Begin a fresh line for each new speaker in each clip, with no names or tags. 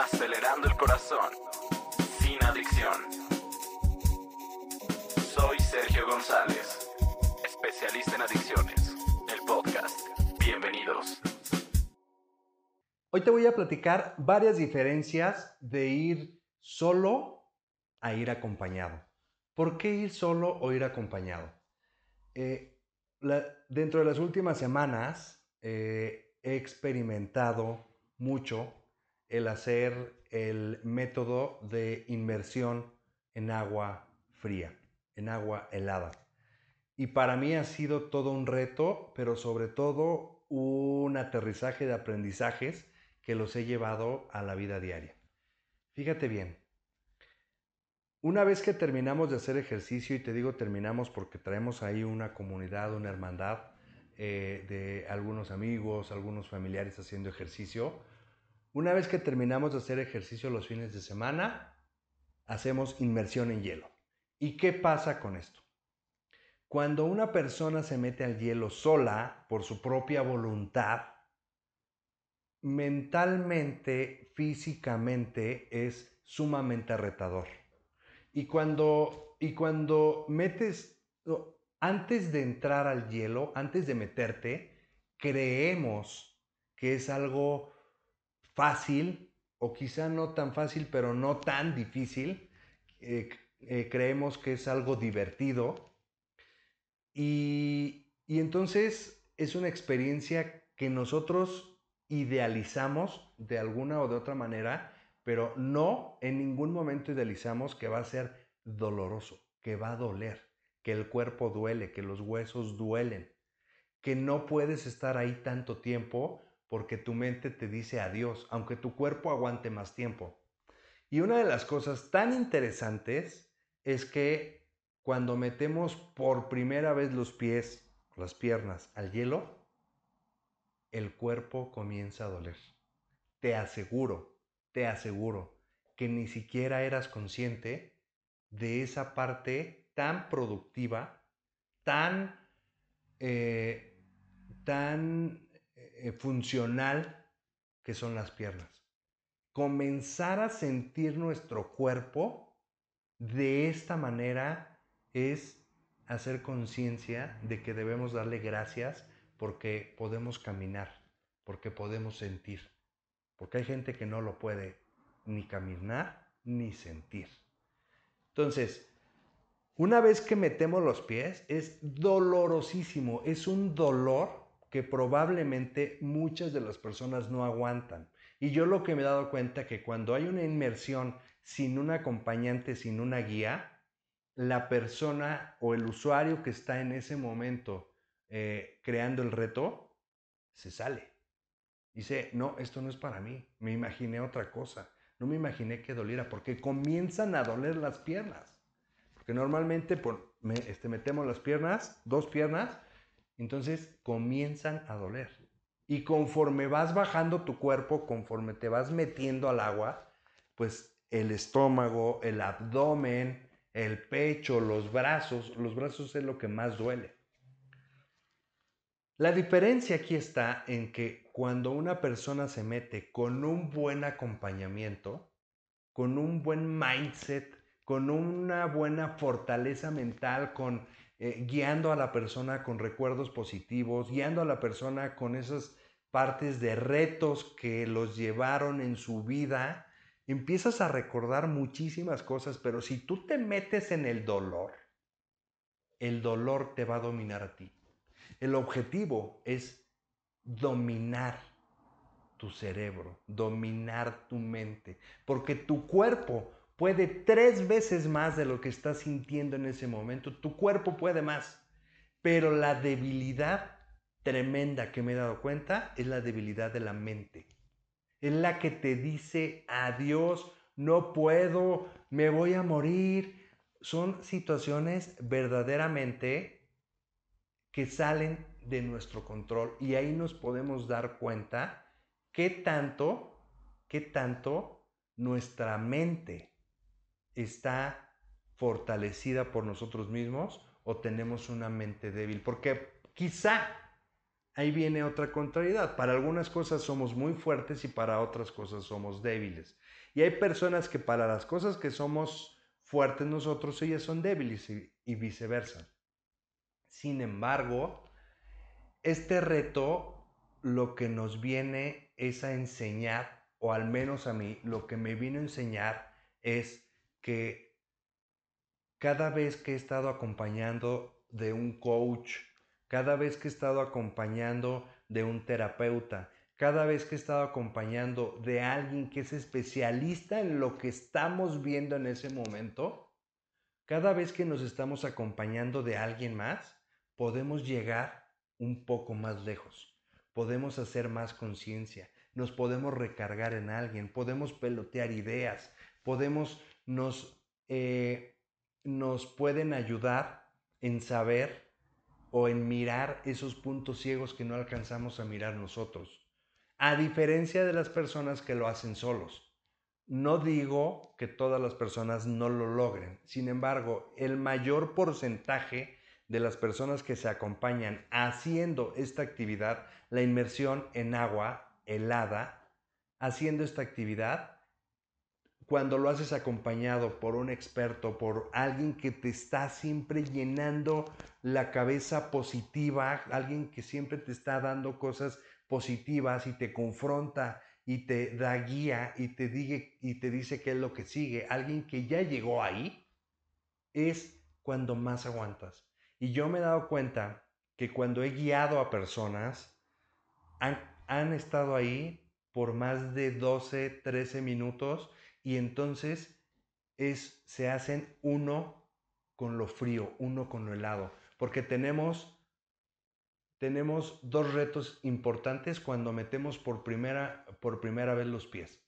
acelerando el corazón, sin adicción. Soy Sergio González, especialista en adicciones, el podcast. Bienvenidos.
Hoy te voy a platicar varias diferencias de ir solo a ir acompañado. ¿Por qué ir solo o ir acompañado? Eh, dentro de las últimas semanas eh, he experimentado mucho el hacer el método de inmersión en agua fría, en agua helada. Y para mí ha sido todo un reto, pero sobre todo un aterrizaje de aprendizajes que los he llevado a la vida diaria. Fíjate bien, una vez que terminamos de hacer ejercicio, y te digo terminamos porque traemos ahí una comunidad, una hermandad eh, de algunos amigos, algunos familiares haciendo ejercicio, una vez que terminamos de hacer ejercicio los fines de semana, hacemos inmersión en hielo. ¿Y qué pasa con esto? Cuando una persona se mete al hielo sola, por su propia voluntad, mentalmente, físicamente, es sumamente retador y cuando, y cuando metes, antes de entrar al hielo, antes de meterte, creemos que es algo fácil, o quizá no tan fácil, pero no tan difícil. Eh, eh, creemos que es algo divertido. Y, y entonces es una experiencia que nosotros idealizamos de alguna o de otra manera pero no en ningún momento idealizamos que va a ser doloroso, que va a doler, que el cuerpo duele, que los huesos duelen, que no puedes estar ahí tanto tiempo porque tu mente te dice adiós, aunque tu cuerpo aguante más tiempo. Y una de las cosas tan interesantes es que cuando metemos por primera vez los pies, las piernas al hielo, el cuerpo comienza a doler. Te aseguro, te aseguro que ni siquiera eras consciente de esa parte tan productiva, tan, eh, tan eh, funcional que son las piernas. Comenzar a sentir nuestro cuerpo de esta manera es hacer conciencia de que debemos darle gracias porque podemos caminar, porque podemos sentir. Porque hay gente que no lo puede ni caminar ni sentir. Entonces, una vez que metemos los pies, es dolorosísimo, es un dolor que probablemente muchas de las personas no aguantan. Y yo lo que me he dado cuenta que cuando hay una inmersión sin un acompañante, sin una guía, la persona o el usuario que está en ese momento eh, creando el reto, se sale. Dice, no, esto no es para mí, me imaginé otra cosa, no me imaginé que doliera, porque comienzan a doler las piernas. Porque normalmente por, este, metemos las piernas, dos piernas, entonces comienzan a doler. Y conforme vas bajando tu cuerpo, conforme te vas metiendo al agua, pues el estómago, el abdomen, el pecho, los brazos, los brazos es lo que más duele. La diferencia aquí está en que cuando una persona se mete con un buen acompañamiento, con un buen mindset, con una buena fortaleza mental, con eh, guiando a la persona con recuerdos positivos, guiando a la persona con esas partes de retos que los llevaron en su vida, empiezas a recordar muchísimas cosas, pero si tú te metes en el dolor, el dolor te va a dominar a ti. El objetivo es dominar tu cerebro, dominar tu mente, porque tu cuerpo puede tres veces más de lo que estás sintiendo en ese momento, tu cuerpo puede más, pero la debilidad tremenda que me he dado cuenta es la debilidad de la mente. Es la que te dice adiós, no puedo, me voy a morir. Son situaciones verdaderamente que salen de nuestro control y ahí nos podemos dar cuenta qué tanto, qué tanto nuestra mente está fortalecida por nosotros mismos o tenemos una mente débil. Porque quizá ahí viene otra contrariedad. Para algunas cosas somos muy fuertes y para otras cosas somos débiles. Y hay personas que para las cosas que somos fuertes nosotros, ellas son débiles y, y viceversa. Sin embargo, este reto lo que nos viene es a enseñar, o al menos a mí, lo que me vino a enseñar es que cada vez que he estado acompañando de un coach, cada vez que he estado acompañando de un terapeuta, cada vez que he estado acompañando de alguien que es especialista en lo que estamos viendo en ese momento, cada vez que nos estamos acompañando de alguien más, podemos llegar un poco más lejos, podemos hacer más conciencia, nos podemos recargar en alguien, podemos pelotear ideas, podemos, nos, eh, nos pueden ayudar en saber o en mirar esos puntos ciegos que no alcanzamos a mirar nosotros. A diferencia de las personas que lo hacen solos. No digo que todas las personas no lo logren. Sin embargo, el mayor porcentaje de las personas que se acompañan haciendo esta actividad, la inmersión en agua helada, haciendo esta actividad, cuando lo haces acompañado por un experto, por alguien que te está siempre llenando la cabeza positiva, alguien que siempre te está dando cosas positivas y te confronta y te da guía y te, y te dice qué es lo que sigue, alguien que ya llegó ahí, es cuando más aguantas. Y yo me he dado cuenta que cuando he guiado a personas, han, han estado ahí por más de 12, 13 minutos y entonces es, se hacen uno con lo frío, uno con lo helado, porque tenemos, tenemos dos retos importantes cuando metemos por primera, por primera vez los pies.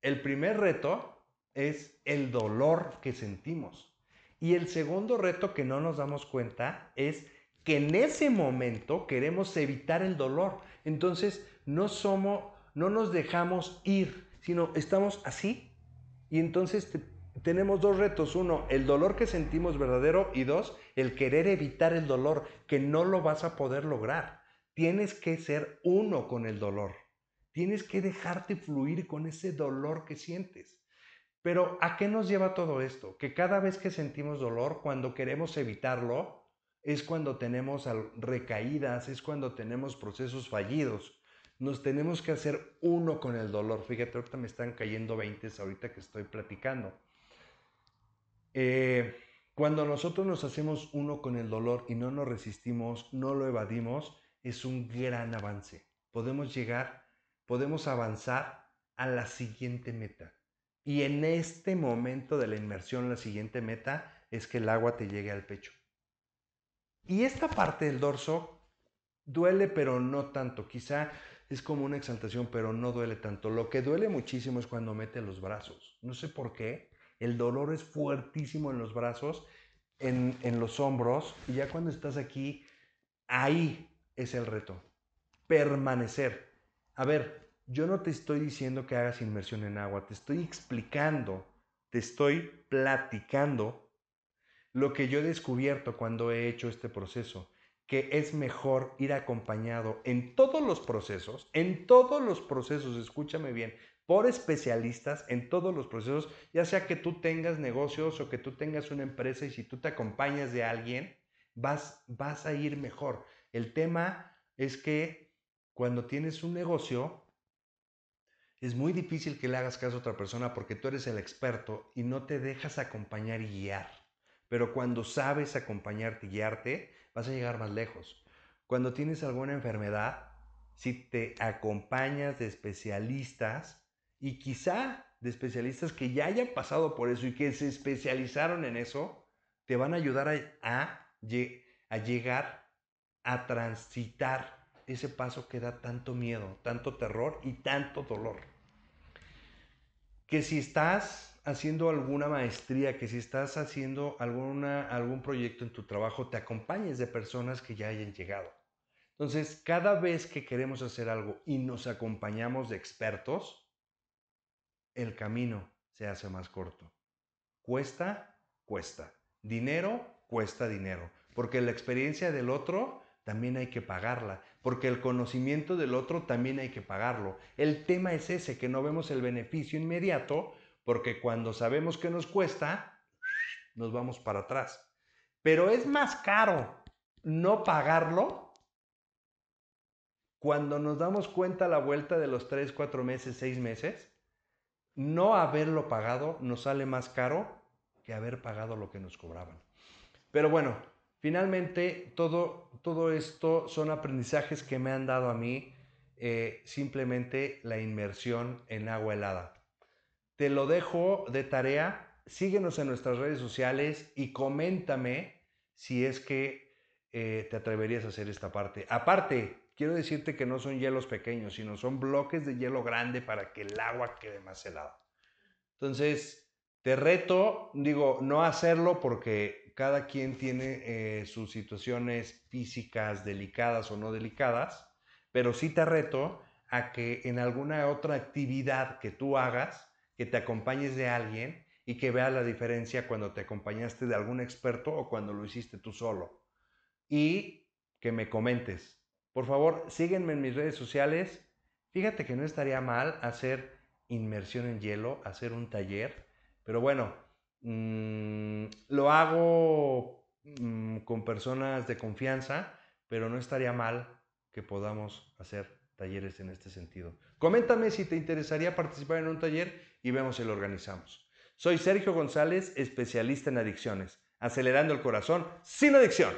El primer reto es el dolor que sentimos. Y el segundo reto que no nos damos cuenta es que en ese momento queremos evitar el dolor. Entonces no somos, no nos dejamos ir, sino estamos así y entonces tenemos dos retos. Uno, el dolor que sentimos verdadero y dos, el querer evitar el dolor, que no lo vas a poder lograr. Tienes que ser uno con el dolor. Tienes que dejarte fluir con ese dolor que sientes. Pero ¿a qué nos lleva todo esto? Que cada vez que sentimos dolor, cuando queremos evitarlo, es cuando tenemos recaídas, es cuando tenemos procesos fallidos nos tenemos que hacer uno con el dolor. Fíjate, ahorita me están cayendo 20 ahorita que estoy platicando. Eh, cuando nosotros nos hacemos uno con el dolor y no nos resistimos, no lo evadimos, es un gran avance. Podemos llegar, podemos avanzar a la siguiente meta. Y en este momento de la inmersión, la siguiente meta es que el agua te llegue al pecho. Y esta parte del dorso duele, pero no tanto. Quizá es como una exaltación, pero no duele tanto. Lo que duele muchísimo es cuando mete los brazos. No sé por qué. El dolor es fuertísimo en los brazos, en, en los hombros, y ya cuando estás aquí, ahí es el reto. Permanecer. A ver, yo no te estoy diciendo que hagas inmersión en agua, te estoy explicando, te estoy platicando lo que yo he descubierto cuando he hecho este proceso que es mejor ir acompañado en todos los procesos, en todos los procesos, escúchame bien, por especialistas en todos los procesos, ya sea que tú tengas negocios o que tú tengas una empresa y si tú te acompañas de alguien, vas, vas a ir mejor. El tema es que cuando tienes un negocio, es muy difícil que le hagas caso a otra persona porque tú eres el experto y no te dejas acompañar y guiar. Pero cuando sabes acompañarte y guiarte, vas a llegar más lejos. Cuando tienes alguna enfermedad, si te acompañas de especialistas y quizá de especialistas que ya hayan pasado por eso y que se especializaron en eso, te van a ayudar a, a, llegar a transitar ese paso que da tanto miedo, tanto terror y tanto dolor. Que si estás haciendo alguna maestría, que si estás haciendo alguna, algún proyecto en tu trabajo, te acompañes de personas que ya hayan llegado. Entonces, cada vez que queremos hacer algo y nos acompañamos de expertos, el camino se hace más corto. Cuesta, cuesta. Dinero, cuesta dinero. Porque la experiencia del otro también hay que pagarla, porque el conocimiento del otro también hay que pagarlo. El tema es ese, que no vemos el beneficio inmediato, porque cuando sabemos que nos cuesta, nos vamos para atrás. Pero es más caro no pagarlo cuando nos damos cuenta a la vuelta de los 3, 4 meses, 6 meses. No haberlo pagado nos sale más caro que haber pagado lo que nos cobraban. Pero bueno, finalmente todo, todo esto son aprendizajes que me han dado a mí eh, simplemente la inmersión en agua helada. Te lo dejo de tarea. Síguenos en nuestras redes sociales y coméntame si es que eh, te atreverías a hacer esta parte. Aparte, quiero decirte que no son hielos pequeños, sino son bloques de hielo grande para que el agua quede más helada. Entonces, te reto, digo, no hacerlo porque cada quien tiene eh, sus situaciones físicas delicadas o no delicadas, pero sí te reto a que en alguna otra actividad que tú hagas, que te acompañes de alguien y que veas la diferencia cuando te acompañaste de algún experto o cuando lo hiciste tú solo. Y que me comentes. Por favor, sígueme en mis redes sociales. Fíjate que no estaría mal hacer inmersión en hielo, hacer un taller pero bueno, mm, lo hago mm, con personas de confianza, pero no estaría mal que podamos hacer talleres en este sentido. Coméntame si te interesaría participar en un taller y vemos si lo organizamos. Soy Sergio González, especialista en adicciones, acelerando el corazón sin adicción.